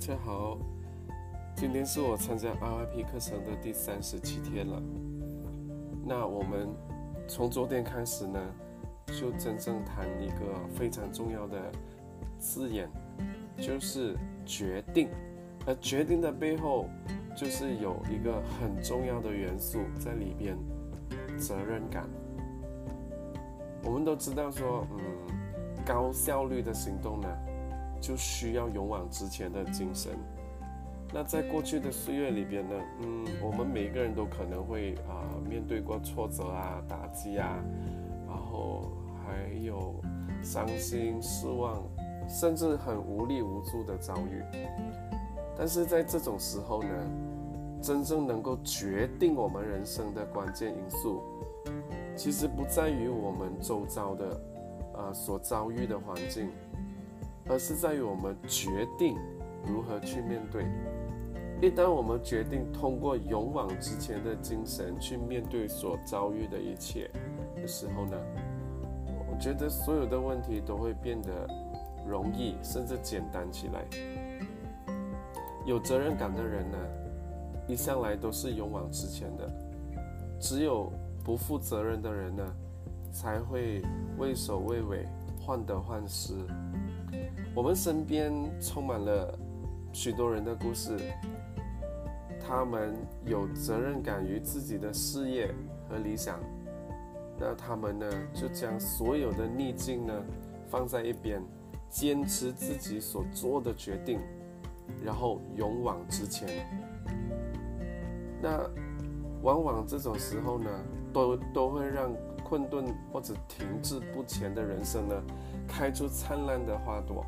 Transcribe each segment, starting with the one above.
大家好，今天是我参加 RIP 课程的第三十七天了。那我们从昨天开始呢，就真正谈一个非常重要的字眼，就是决定。而决定的背后，就是有一个很重要的元素在里边——责任感。我们都知道说，嗯，高效率的行动呢。就需要勇往直前的精神。那在过去的岁月里边呢，嗯，我们每个人都可能会啊面对过挫折啊、打击啊，然后还有伤心、失望，甚至很无力无助的遭遇。但是在这种时候呢，真正能够决定我们人生的关键因素，其实不在于我们周遭的呃所遭遇的环境。而是在于我们决定如何去面对。一旦我们决定通过勇往直前的精神去面对所遭遇的一切的时候呢，我觉得所有的问题都会变得容易，甚至简单起来。有责任感的人呢，一向来都是勇往直前的。只有不负责任的人呢，才会畏首畏尾，患得患失。我们身边充满了许多人的故事，他们有责任感于自己的事业和理想，那他们呢就将所有的逆境呢放在一边，坚持自己所做的决定，然后勇往直前。那往往这种时候呢，都都会让困顿或者停滞不前的人生呢开出灿烂的花朵。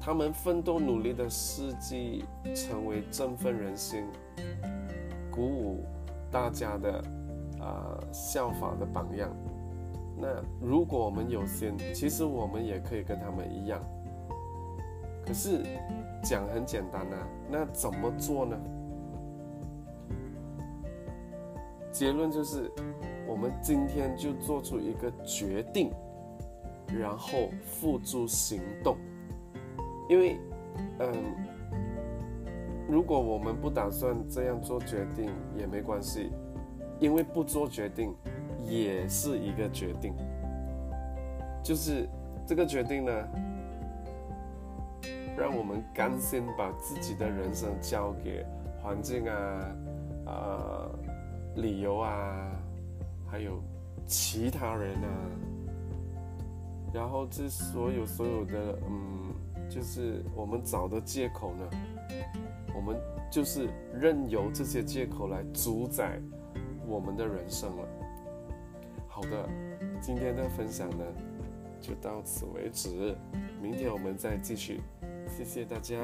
他们奋斗努力的事迹，成为振奋人心、鼓舞大家的啊效法的榜样。那如果我们有心，其实我们也可以跟他们一样。可是讲很简单呐，那怎么做呢？结论就是，我们今天就做出一个决定，然后付诸行动。因为，嗯，如果我们不打算这样做决定也没关系，因为不做决定也是一个决定。就是这个决定呢，让我们甘心把自己的人生交给环境啊、啊、理由啊，还有其他人啊，然后这所有所有的嗯。就是我们找的借口呢，我们就是任由这些借口来主宰我们的人生了。好的，今天的分享呢就到此为止，明天我们再继续，谢谢大家。